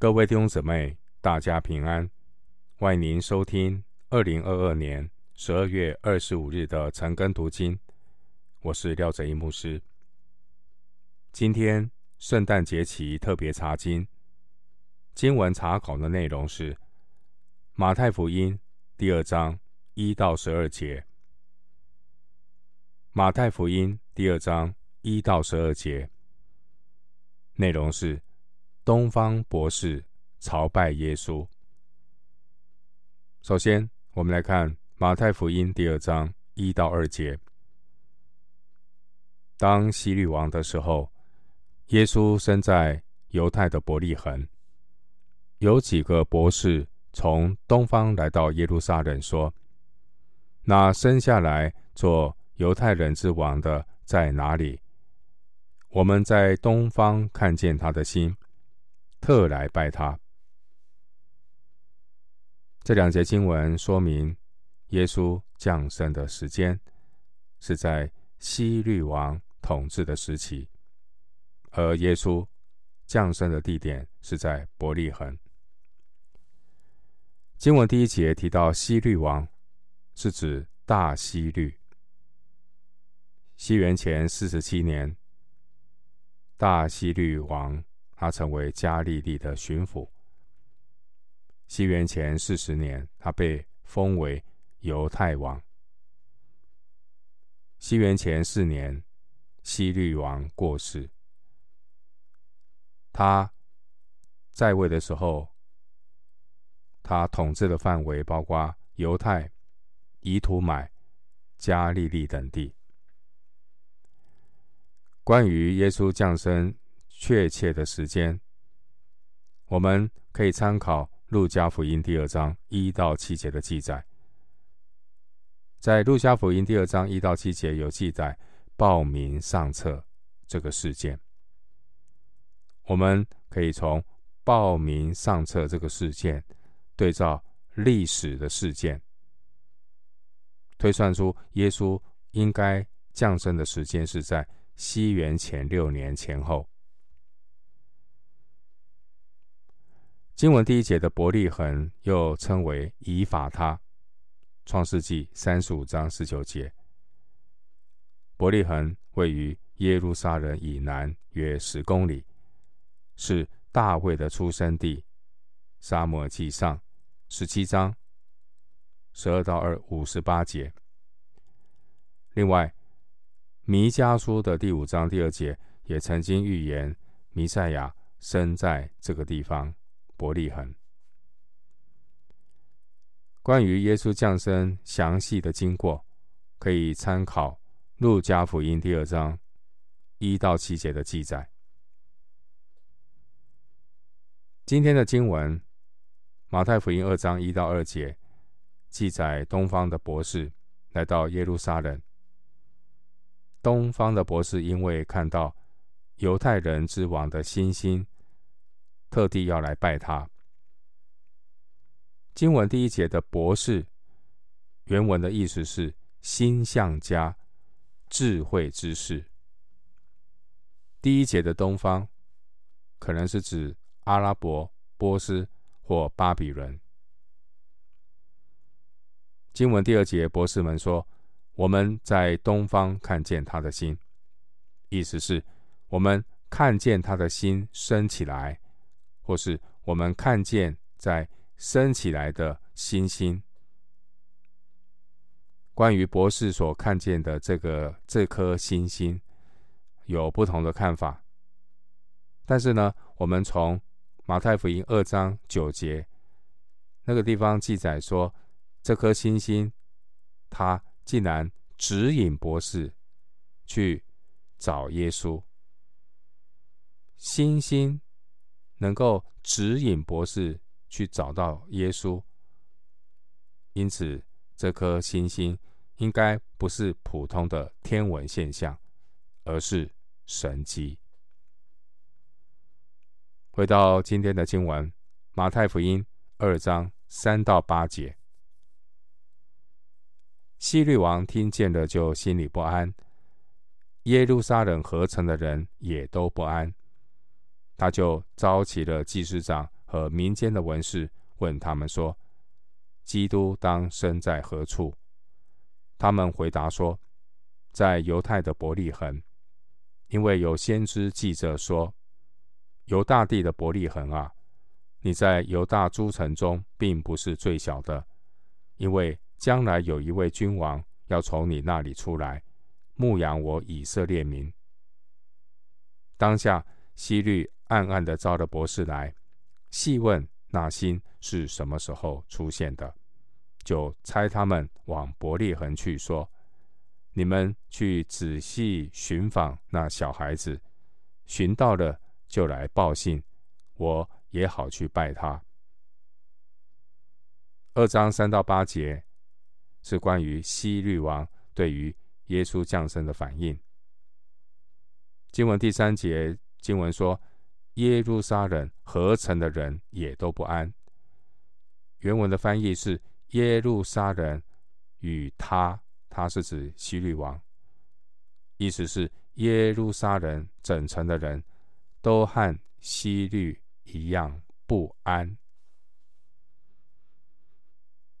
各位弟兄姊妹，大家平安！欢迎您收听二零二二年十二月二十五日的晨更读经。我是廖哲一牧师。今天圣诞节期特别查经，经文查考的内容是马太福音第二章一到十二节。马太福音第二章一到十二节，内容是。东方博士朝拜耶稣。首先，我们来看马太福音第二章一到二节。当希律王的时候，耶稣生在犹太的伯利恒。有几个博士从东方来到耶路撒冷，说：“那生下来做犹太人之王的在哪里？我们在东方看见他的星。”特来拜他。这两节经文说明，耶稣降生的时间是在西律王统治的时期，而耶稣降生的地点是在伯利恒。经文第一节提到西律王，是指大西律。西元前四十七年，大西律王。他成为加利利的巡抚。西元前四十年，他被封为犹太王。西元前四年，希律王过世。他在位的时候，他统治的范围包括犹太、以土买、加利利等地。关于耶稣降生。确切的时间，我们可以参考《路加福音》第二章一到七节的记载。在《路加福音》第二章一到七节有记载报名上册这个事件。我们可以从报名上册这个事件对照历史的事件，推算出耶稣应该降生的时间是在西元前六年前后。经文第一节的伯利恒又称为以法他，创世纪三十五章十九节。伯利恒位于耶路撒冷以南约十公里，是大卫的出生地。撒母耳记上十七章十二到二五十八节。另外，弥迦书的第五章第二节也曾经预言弥赛亚生在这个地方。伯利恒。关于耶稣降生详细的经过，可以参考《路加福音》第二章一到七节的记载。今天的经文，《马太福音》二章一到二节，记载东方的博士来到耶路撒冷。东方的博士因为看到犹太人之王的星星。特地要来拜他。经文第一节的博士，原文的意思是星象家、智慧之士。第一节的东方，可能是指阿拉伯、波斯或巴比伦。经文第二节，博士们说：“我们在东方看见他的星。”意思是，我们看见他的星升起来。或是我们看见在升起来的星星。关于博士所看见的这个这颗星星，有不同的看法。但是呢，我们从马太福音二章九节那个地方记载说，这颗星星，它竟然指引博士去找耶稣。星星。能够指引博士去找到耶稣，因此这颗星星应该不是普通的天文现象，而是神迹。回到今天的经文，马太福音二章三到八节，希律王听见了就心里不安，耶路撒冷合成的人也都不安。他就召集了祭司长和民间的文士，问他们说：“基督当生在何处？”他们回答说：“在犹太的伯利恒，因为有先知记着说：‘犹大地的伯利恒啊，你在犹大诸城中并不是最小的，因为将来有一位君王要从你那里出来，牧养我以色列民。’”当下希律暗暗的招了博士来，细问那星是什么时候出现的，就差他们往伯利恒去，说：“你们去仔细寻访那小孩子，寻到了就来报信，我也好去拜他。”二章三到八节是关于希律王对于耶稣降生的反应。经文第三节，经文说：“耶路撒冷何城的人也都不安。”原文的翻译是：“耶路撒冷与他，他是指希律王，意思是耶路撒冷整城的人都和希律一样不安。”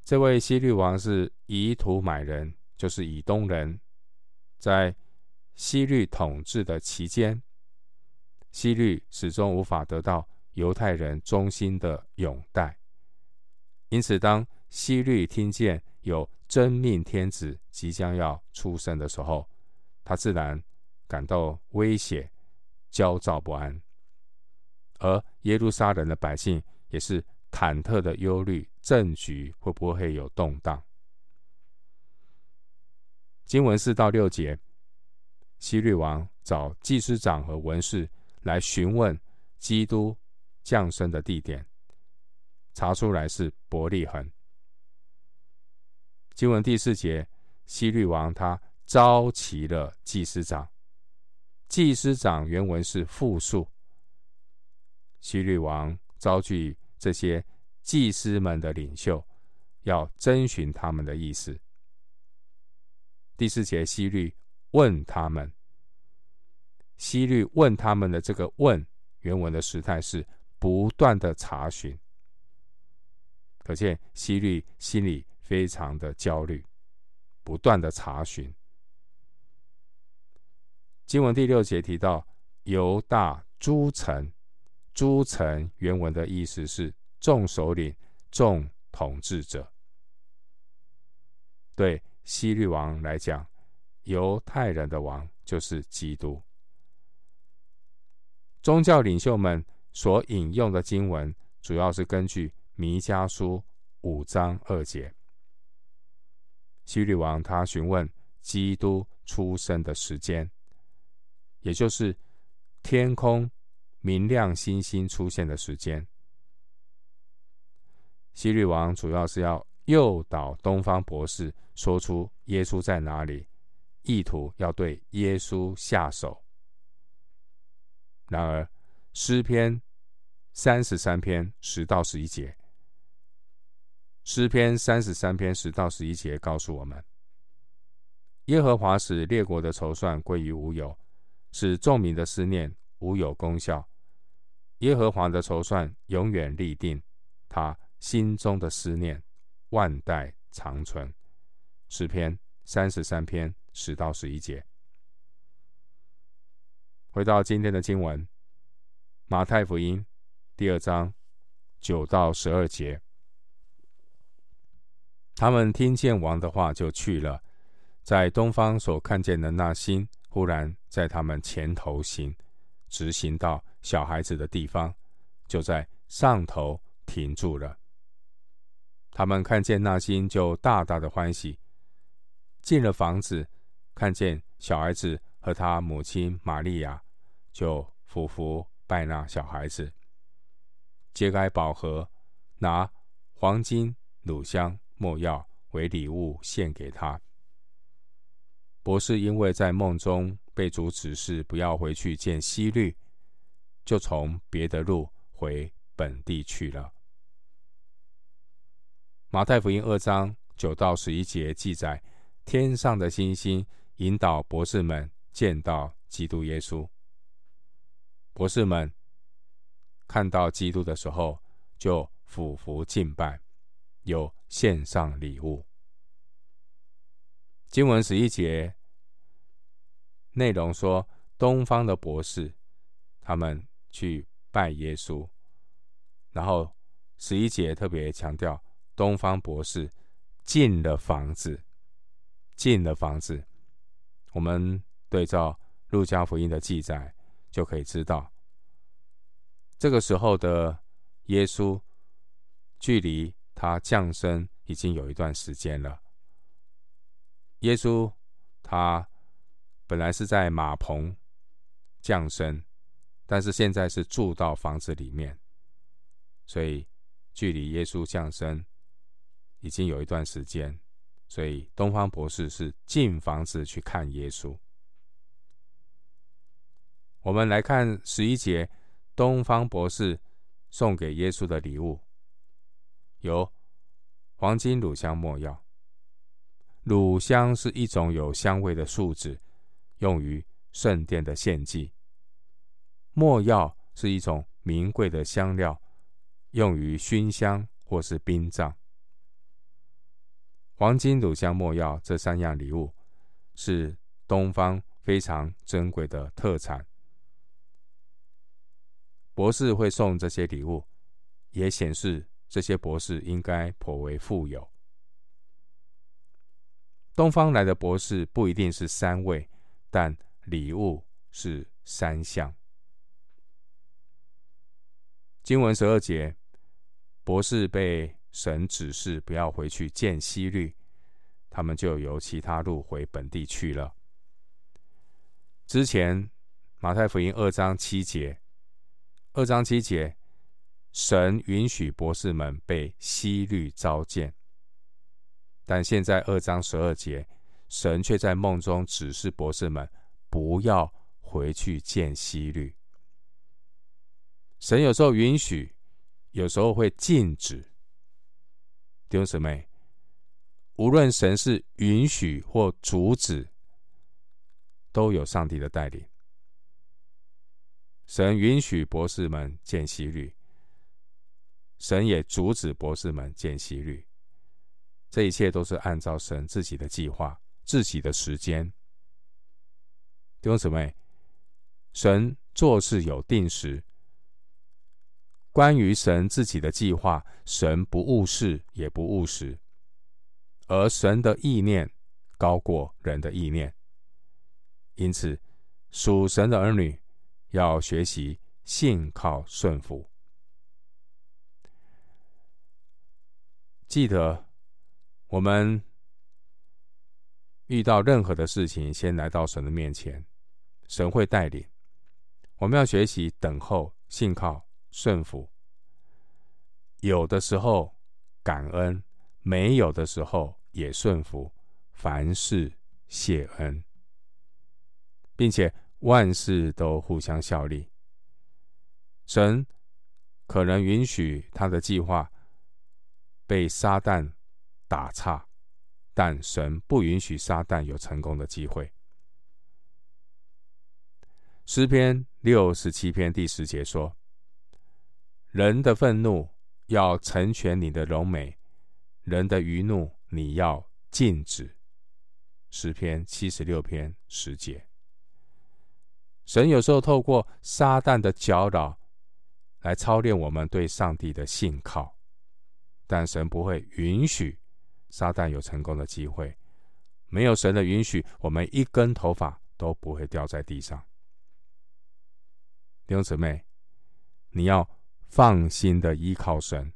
这位希律王是以土买人，就是以东人，在。希律统治的期间，希律始终无法得到犹太人衷心的拥戴，因此，当希律听见有真命天子即将要出生的时候，他自然感到威胁、焦躁不安，而耶路撒冷的百姓也是忐忑的忧虑，政局会不会有动荡？经文四到六节。希律王找祭司长和文士来询问基督降生的地点，查出来是伯利恒。经文第四节，希律王他召齐了祭司长，祭司长原文是复数。希律王召聚这些祭司们的领袖，要征询他们的意思。第四节，希律。问他们，希律问他们的这个“问”原文的时态是不断的查询，可见希律心里非常的焦虑，不断的查询。经文第六节提到犹大诸城，诸城原文的意思是众首领、众统治者。对希律王来讲。犹太人的王就是基督。宗教领袖们所引用的经文，主要是根据弥迦书五章二节。希律王他询问基督出生的时间，也就是天空明亮星星出现的时间。希律王主要是要诱导东方博士说出耶稣在哪里。意图要对耶稣下手。然而，诗篇三十三篇十到十一节，诗篇三十三篇十到十一节告诉我们：耶和华使列国的筹算归于无有，使众民的思念无有功效。耶和华的筹算永远立定，他心中的思念万代长存。诗篇三十三篇。十到十一节，回到今天的经文，马太福音第二章九到十二节。他们听见王的话，就去了。在东方所看见的那星，忽然在他们前头行，直行到小孩子的地方，就在上头停住了。他们看见那星，就大大的欢喜，进了房子。看见小孩子和他母亲玛利亚，就俯伏拜那小孩子，揭开宝盒，拿黄金、乳香、没药为礼物献给他。博士因为在梦中被主指示不要回去见希律，就从别的路回本地去了。马太福音二章九到十一节记载，天上的星星。引导博士们见到基督耶稣。博士们看到基督的时候，就俯伏敬拜，有献上礼物。经文十一节内容说，东方的博士他们去拜耶稣，然后十一节特别强调，东方博士进了房子，进了房子。我们对照路加福音的记载，就可以知道，这个时候的耶稣距离他降生已经有一段时间了。耶稣他本来是在马棚降生，但是现在是住到房子里面，所以距离耶稣降生已经有一段时间，所以东方博士是进房子去看耶稣。我们来看十一节，东方博士送给耶稣的礼物有黄金、乳香、墨药。乳香是一种有香味的树脂，用于圣殿的献祭；墨药是一种名贵的香料，用于熏香或是殡葬。黄金、乳香、墨药这三样礼物是东方非常珍贵的特产。博士会送这些礼物，也显示这些博士应该颇为富有。东方来的博士不一定是三位，但礼物是三项。经文十二节，博士被神指示不要回去见希律，他们就由其他路回本地去了。之前马太福音二章七节，二章七节，神允许博士们被希律召见。但现在二章十二节，神却在梦中指示博士们不要回去见希律。神有时候允许，有时候会禁止。弟兄姊妹，无论神是允许或阻止，都有上帝的带领。神允许博士们见习律，神也阻止博士们见习律。这一切都是按照神自己的计划、自己的时间。弟兄姊妹，神做事有定时。关于神自己的计划，神不误事也不误时，而神的意念高过人的意念。因此，属神的儿女要学习信靠顺服。记得。我们遇到任何的事情，先来到神的面前，神会带领。我们要学习等候、信靠、顺服。有的时候感恩，没有的时候也顺服。凡事谢恩，并且万事都互相效力。神可能允许他的计划被撒旦打岔，但神不允许撒旦有成功的机会。诗篇六十七篇第十节说：“人的愤怒要成全你的荣美，人的余怒你要禁止。”诗篇七十六篇十节。神有时候透过撒旦的搅扰来操练我们对上帝的信靠，但神不会允许。撒旦有成功的机会，没有神的允许，我们一根头发都不会掉在地上。弟兄姊妹，你要放心的依靠神。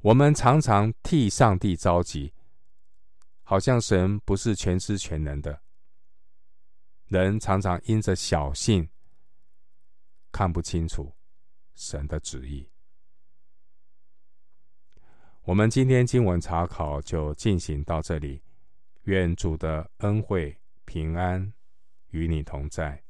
我们常常替上帝着急，好像神不是全知全能的。人常常因着小信，看不清楚神的旨意。我们今天经文查考就进行到这里，愿主的恩惠平安与你同在。